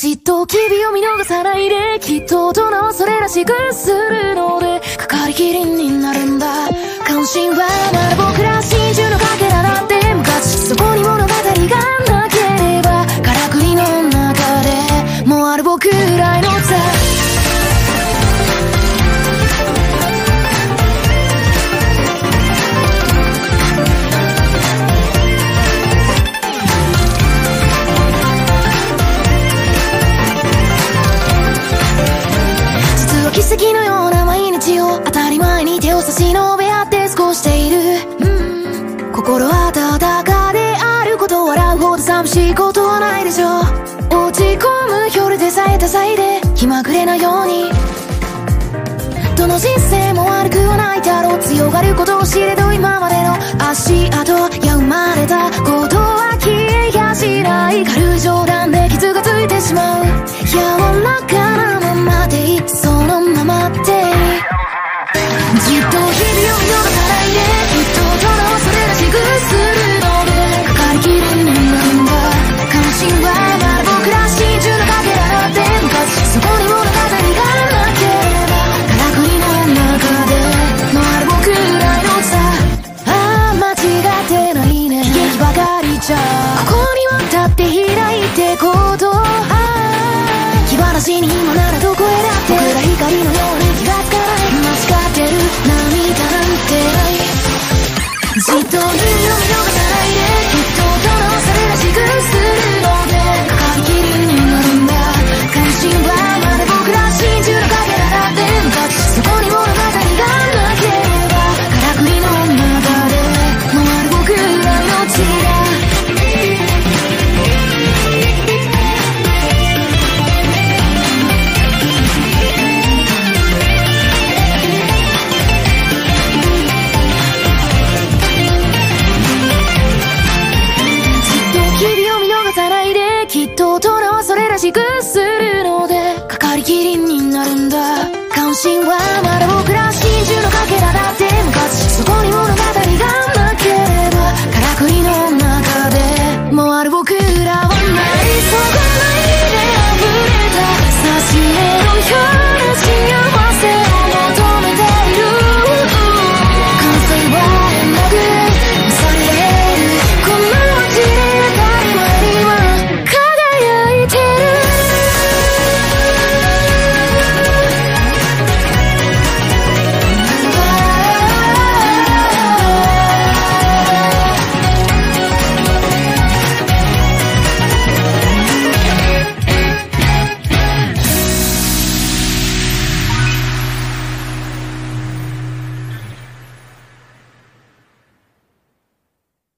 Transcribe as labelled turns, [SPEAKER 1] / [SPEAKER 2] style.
[SPEAKER 1] じっと君を見逃さないできっと大人はそれらしくするのでかかりきりになるんだ関心はまだ僕ら真珠のかけらだって昔そこに物語がないに手を差し伸べ合って過ごしている、うん、心温かであること笑うほど寂しいことはないでしょう。落ち込む夜でさえ多彩で気まぐれなように。どの人生も悪くはないだろう。強がることを知れど今はことああ気晴らしにもならどこへだって。僕ら光のように